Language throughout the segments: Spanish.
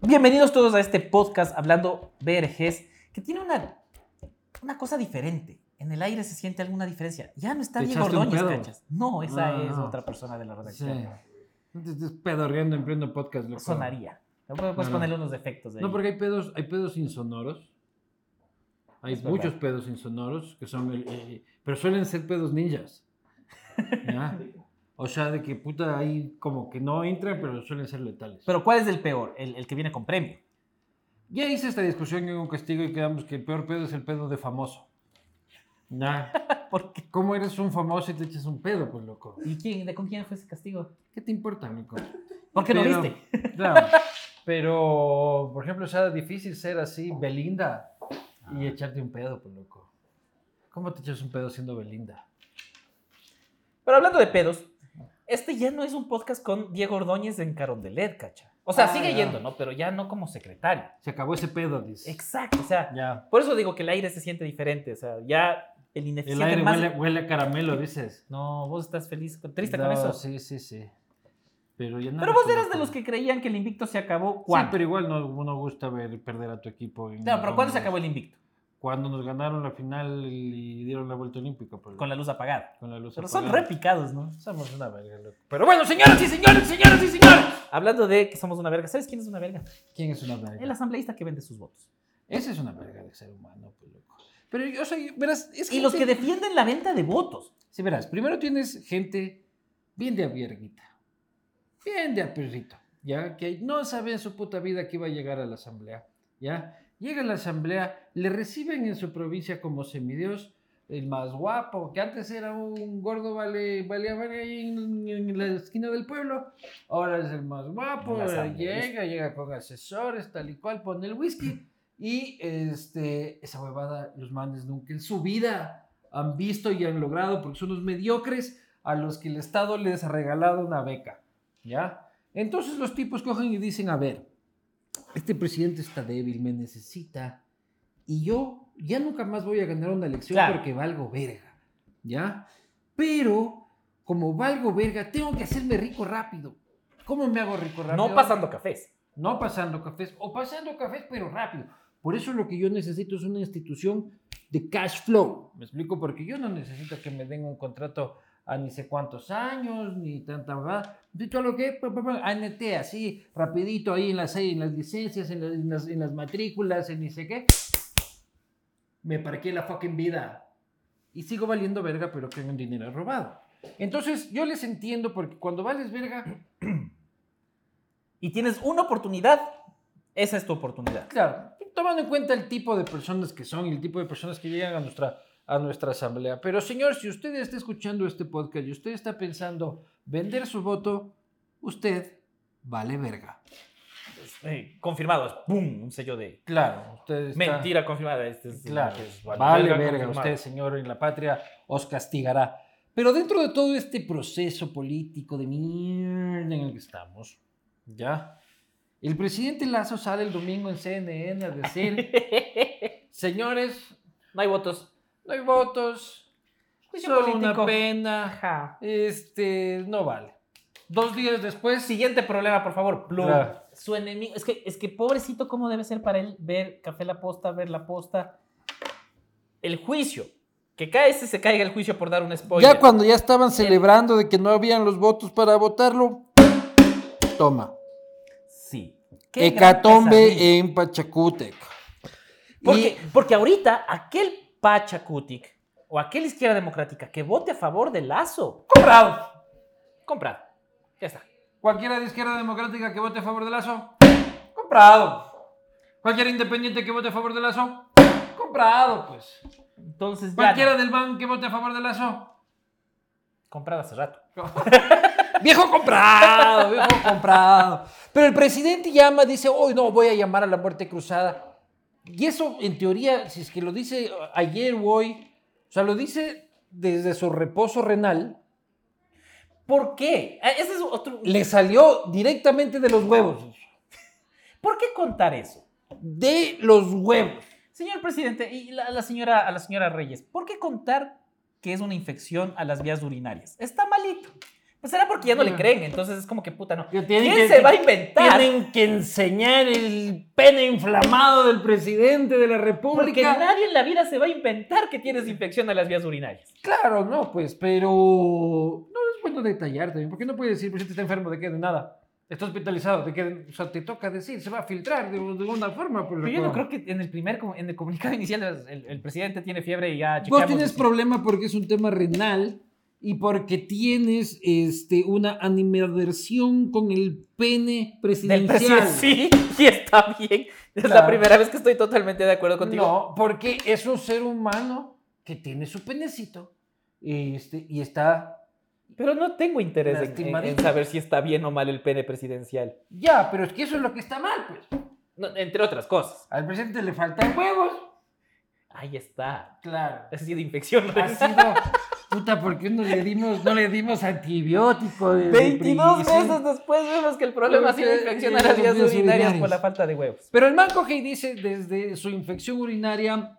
Bienvenidos todos a este podcast hablando BRGs, que tiene una, una cosa diferente. En el aire se siente alguna diferencia. Ya no está ¿Te Diego Ordóñez? ¿cachas? No, esa Ah. es otra persona de la Sí. redacción. No te estés pedorreando en pleno podcast, loco. Sonaría. Puedes No, no. ponerle unos efectos de No, ahí. porque hay pedos, hay pedos insonoros. Hay Es muchos verdad. pedos insonoros que son, el- eh, pero suelen ser pedos ninjas. ¿Ya? O sea, de que puta ahí como que no entran, pero suelen ser letales. Pero ¿cuál es el peor? El, el que viene con premio. ya hice esta discusión en un castigo y quedamos que el peor pedo es el pedo de famoso. ¿Ya? Porque, ¿Cómo eres un famoso y te echas un pedo, pues loco? ¿Y quién, de con quién fue ese castigo? ¿Qué te importa, loco? ¿Por qué no viste? Claro. Pero, por ejemplo, o sea, difícil ser así, Belinda, y echarte un pedo, pues loco. ¿Cómo te echas un pedo siendo Belinda? Pero hablando de pedos, este ya no es un podcast con Diego Ordóñez en Carondelet, cacha. O sea, Ah, sigue ya. yendo, ¿no? Pero ya no como secretario. Se acabó ese pedo, dice. Exacto, o sea, Ya. por eso digo que el aire se siente diferente. O sea, ya el El ineficiente aire más... huele, huele a caramelo, dices. No, vos estás feliz, triste con No, eso. Sí, sí, sí. Pero ya nada, Pero vos eras de los que creían que el invicto se acabó. Sí, ¿Cuándo? pero igual no, no gusta ver perder a tu equipo. en- Claro, pero ¿cuándo se acabó el invicto? Cuando nos ganaron la final y dieron la vuelta olímpica. Pues, Con la luz apagada. con la luz Pero son apagada. re picados, ¿no? Somos una verga, loco. Pero bueno, señoras y señores, señoras y señores. Hablando de que somos una verga, ¿sabes quién es una verga? ¿Quién es una verga? El asambleísta que vende sus votos. Ese es una verga de ser humano, pues loco. Pero, o sea, verás, es Y los que gente- defienden la venta de votos. Sí, verás, primero tienes gente bien de avierguita, bien de aperrito, ¿ya? Que no sabe en su puta vida que iba a llegar a la asamblea, ¿ya? Llega a la asamblea, le reciben en su provincia como semidios, el más guapo, que antes era un gordo vale, valía verga ahí en, en la esquina del pueblo, ahora es el más guapo, asambleísta. llega, llega con asesores, tal y cual, pone el whisky, y este, esa huevada los manes nunca en su vida han visto y han logrado, porque son los mediocres a los que el Estado les ha regalado una beca, ¿ya? Entonces los tipos cogen y dicen, a ver, este presidente está débil, me necesita, y yo ya nunca más voy a ganar una elección Claro. porque valgo verga, ¿ya? Pero, como valgo verga, tengo que hacerme rico rápido. ¿Cómo me hago rico rápido? No pasando cafés. No pasando cafés, o pasando cafés, pero rápido. Por eso lo que yo necesito es una institución de cash flow. ¿Me explico? Porque yo no necesito que me den un contrato a ni sé cuántos años, ni tanta verdad. Necesito lo que, pa, pa, pa, ANT, así, rapidito, ahí en las, en las licencias, en las, en las- en las matrículas, en ni sé qué. Me parqué la fucking vida. Y sigo valiendo verga, pero que un dinero robado. Entonces, yo les entiendo porque cuando vales verga, Y tienes una oportunidad, esa es tu oportunidad. Claro, tomando en cuenta el tipo de personas que son y el tipo de personas que llegan a nuestra, a nuestra asamblea. Pero señor, si usted está escuchando este podcast y usted está pensando vender su voto, usted vale verga. Eh, confirmado, ¡pum! Un sello de Claro, usted está... mentira confirmada. Este es, Claro, es vale, verga, confirmado. usted, señor, en la patria os castigará. Pero dentro de todo este proceso político de mierda en el que estamos, ¿ya? El presidente Lazo sale el domingo en CNN a decir, señores, no hay votos. No hay votos, Juicio son político. una pena, Ajá. este, no vale. Dos días después, Siguiente problema, por favor. Plum. Claro. Su enemigo. Es que, es que pobrecito, ¿cómo debe ser para él ver Café La Posta, ver La Posta? El juicio. Que cae ese se caiga el juicio por dar un spoiler. ya cuando ya estaban celebrando de que no habían los votos para votarlo, toma, Sí. Qué hecatombe en Pachacútec. Porque, porque ahorita aquel Pachacutic o aquel izquierda democrática que vote a favor de Lazo. Comprado. Comprado. Ya está. Cualquiera de izquierda democrática que vote a favor de Lazo, comprado. Cualquier independiente que vote a favor de Lazo, comprado, pues. Entonces. Cualquiera no. del BAN que vote a favor de Lazo, Comprado hace rato. Viejo comprado, viejo comprado. Pero el presidente llama, dice, hoy no, voy a llamar a la muerte cruzada. Y eso, en teoría, si es que lo dice ayer o hoy, o sea, lo dice desde su reposo renal, ¿Por qué? Ah, Ese es otro. le salió directamente de los huevos. ¿Por qué contar eso? De los huevos. Señor presidente, y la señora, a la señora Reyes, ¿por qué contar que es una infección a las vías urinarias? Está malito. Pues será porque ya no le creen, entonces es como que puta, no. ¿Quién que- se va a inventar? Tienen que enseñar el pene inflamado del presidente de la Porque República. nadie en la vida se va a inventar que tienes infección a las vías urinarias. Claro, no, pues, pero no es bueno detallar también, porque no puede decir, presidente está enfermo, de qué, de nada. Está hospitalizado, de qué, o sea, te toca decir, se va a filtrar de, de alguna forma. Pues, Pero yo no creo que en el primer, en el comunicado inicial, el, el presidente tiene fiebre y ya Vos chequeamos. tienes si- problema porque es un tema renal y porque tienes este, una animadversión con el pene presidencial. Sí, y está bien. Es la Claro. primera vez que estoy totalmente de acuerdo contigo. No, porque es un ser humano que tiene su penecito este, y está... Pero no tengo interés en- en saber si está bien o mal el pene presidencial. Ya, pero es que eso es lo que está mal, pues. No, entre otras cosas. Al presidente le faltan huevos. Ahí está. Claro. Ha sido infección. Ha sido... Puta, ¿por qué no le dimos, no le dimos antibiótico? desde 22 principio? meses después vemos que el problema ha sido infección a las vías urinarias por la falta de huevos. Pero el man coge y dice, desde su infección urinaria, No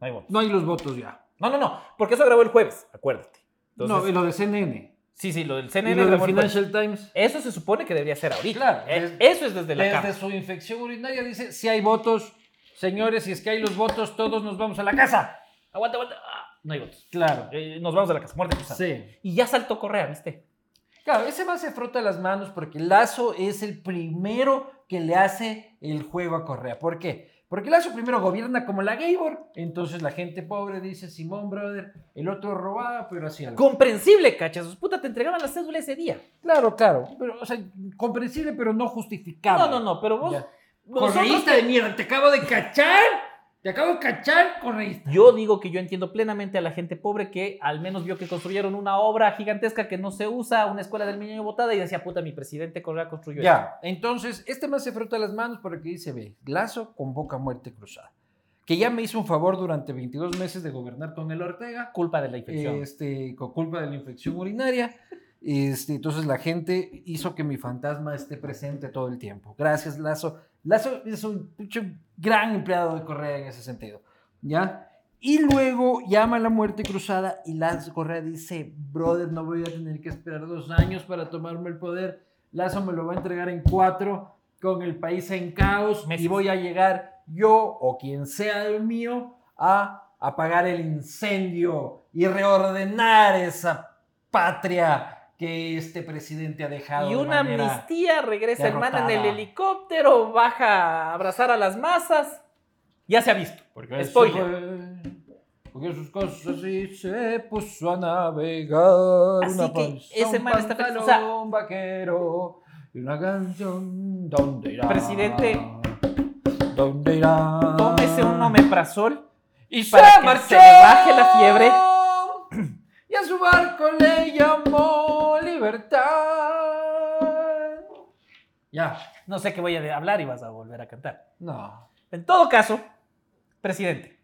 hay votos. no hay los votos ya. No, no, no, porque eso grabó el jueves, acuérdate. no, y lo de CNN. sí, sí, lo del Y CNN lo del. Financial Times. Eso se supone que debería ser ahorita. Claro, Eh, desde- eso es desde la Desde cama. su infección urinaria dice, si hay votos, señores, si es que hay los votos, todos nos vamos a la casa. Aguanta, aguanta. No hay votos. Claro. Eh, nos vamos a la casa, muerte cruzada. Sí. Y ya saltó Correa, ¿viste? Claro, ese man se frota las manos porque Lazo es el primero que le hace el juego a Correa. ¿Por qué? Porque Lazo primero gobierna como la Gabor, entonces la gente pobre dice, Simón, brother, el otro robaba, pero hacía algo. Comprensible, cachas. Puta, te entregaban la cédula ese día. Claro, claro, pero, o sea, comprensible, pero no justificable. No, no, no, pero vos. Correísta de mierda, te acabo de cachar, te acabo de cachar, correísta. Yo digo que yo entiendo plenamente a la gente pobre que al menos vio que construyeron una obra gigantesca que no se usa, una escuela del niño botada y decía, puta, mi presidente Correa construyó esto". Ya, entonces, este más se frota las manos porque dice, ve, Lazo convoca muerte cruzada. Que ya me hizo un favor durante 22 meses de gobernar con el Ortega, Culpa de la infección. este, con culpa de la infección urinaria. Este, entonces la gente hizo que mi fantasma esté presente todo el tiempo. Gracias, Lazo. Lazo es un pucho gran empleado de Correa en ese sentido. ¿Ya? Y luego llama a la muerte cruzada y Lazo Correa dice, brother, no voy a tener que esperar dos años para tomarme el poder. Lazo me lo va a entregar en cuatro, con el país en caos, y voy a llegar yo o quien sea el mío a apagar el incendio y reordenar esa patria que este presidente ha dejado. Y de una manera- amnistía, regresa el man en el helicóptero, baja a abrazar a las masas. Ya se ha visto. Porque Spoiler. fue, porque sus cosas así se puso a navegar. Así una que panza, ese un man está feliz, o pantalón sea- vaquero y una canción. ¿Dónde irá? Presidente, ¿Dónde irá? Tómese un omeprazol. Y para se que marchó. se le baje la fiebre. Y a su barco le llamó libertad. Ya. No sé qué voy a hablar y vas a volver a cantar. No. En todo caso, presidente,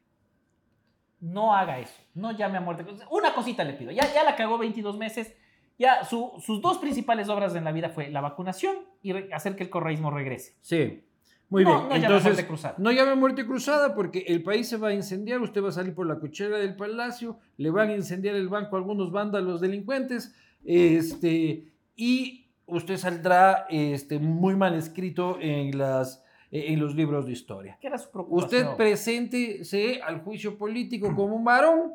no haga eso. No llame a muerte. Una cosita le pido. Ya, ya la cagó 22 meses. Ya su- sus dos principales obras en la vida fue la vacunación y hacer que el correísmo regrese. Sí. Muy No, bien. no llame a Entonces, muerte cruzada. no llame muerte cruzada porque el país se va a incendiar. Usted va a salir por la cochera del palacio. Le van a incendiar el banco a algunos vándalos delincuentes. Este, y usted saldrá este, muy mal escrito en, las, en los libros de historia. ¿Qué era su preocupación? Usted preséntese al juicio político como un varón,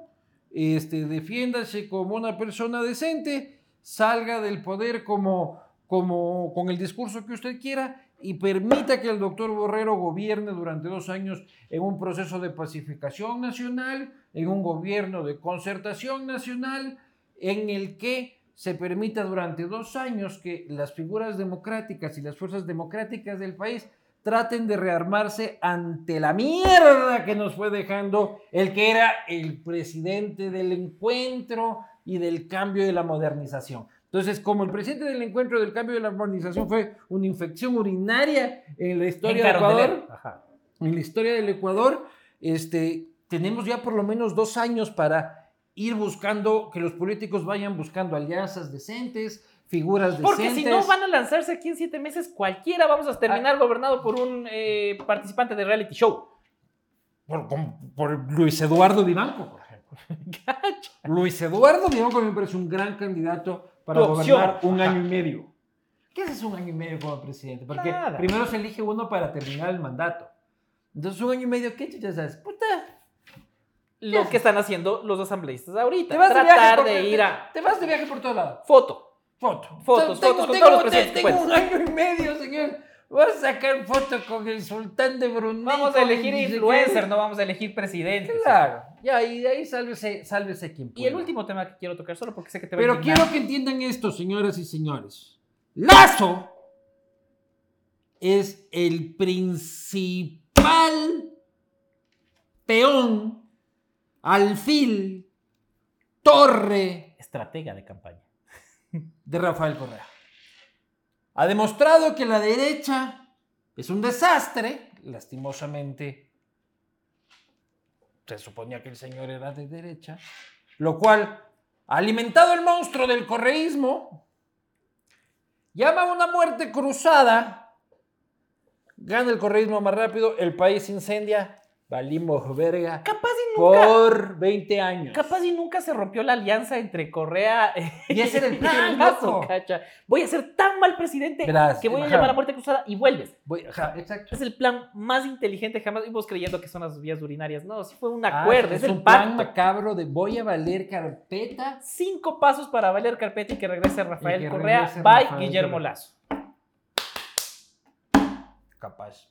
este, defiéndase como una persona decente, salga del poder como, como con el discurso que usted quiera y permita que el doctor Borrero gobierne durante dos años en un proceso de pacificación nacional, en un gobierno de concertación nacional, en el que se permita durante dos años que las figuras democráticas y las fuerzas democráticas del país traten de rearmarse ante la mierda que nos fue dejando el que era el presidente del encuentro y del cambio de la modernización. Entonces, como el presidente del encuentro del cambio de la modernización fue una infección urinaria en la historia de En Carondelet. Ecuador, Ajá. en la historia del Ecuador, este, tenemos ya por lo menos dos años para ir buscando, que los políticos vayan buscando alianzas decentes, figuras Porque decentes. si no van a lanzarse aquí en siete meses, cualquiera vamos a terminar gobernado por un eh, participante de reality show. por, Luis Eduardo Vivanco, por ejemplo. Luis Eduardo Vivanco me parece un gran candidato para Tu opción. gobernar un año y medio. ¿Qué haces un año y medio como presidente? Porque Nada. primero se elige uno para terminar el mandato. Entonces, un año y medio, ¿qué chuchas haces? Puta, Lo que están haciendo los asambleístas ahorita. te vas de viaje Tratar por, de te- ir a Te vas de viaje por todo lado. foto. Foto. Fotos, Tengo- fotos con tengo- todos los tengo- Tengo pues. un año y medio, señor. Voy a sacar foto con el sultán de Brunei. Vamos a elegir el- influencer, no vamos a elegir presidente. Claro. Ya, y de ahí sálvese, sálvese quien Y el pueda. último tema que quiero tocar, solo porque sé que te va a Pero quiero que entiendan esto, señoras y señores. Lazo es el principal peón, alfil, torre Estratega de campaña. de Rafael Correa. Ha demostrado que la derecha es un desastre, lastimosamente. Se suponía que el señor era de derecha, lo cual ha alimentado el monstruo del correísmo, llama a una muerte cruzada, gana el correísmo más rápido, el país incendia, valimos verga Capaz y nunca, por 20 años. capaz y nunca se rompió la alianza entre Correa Y ese era el plan, cacha. Voy a ser tan mal presidente que voy a llamar a muerte cruzada y vuelves. Voy- ajá, exacto. Es el plan más inteligente jamás. Vimos creyendo que son las vías urinarias. No, sí fue un Ah, acuerdo, es, el un plan pacto. macabro de voy a valer carpeta. Cinco pasos para valer carpeta y que regrese Rafael que Correa. regrese Bye, Rafael Guillermo. Lazo. Capaz.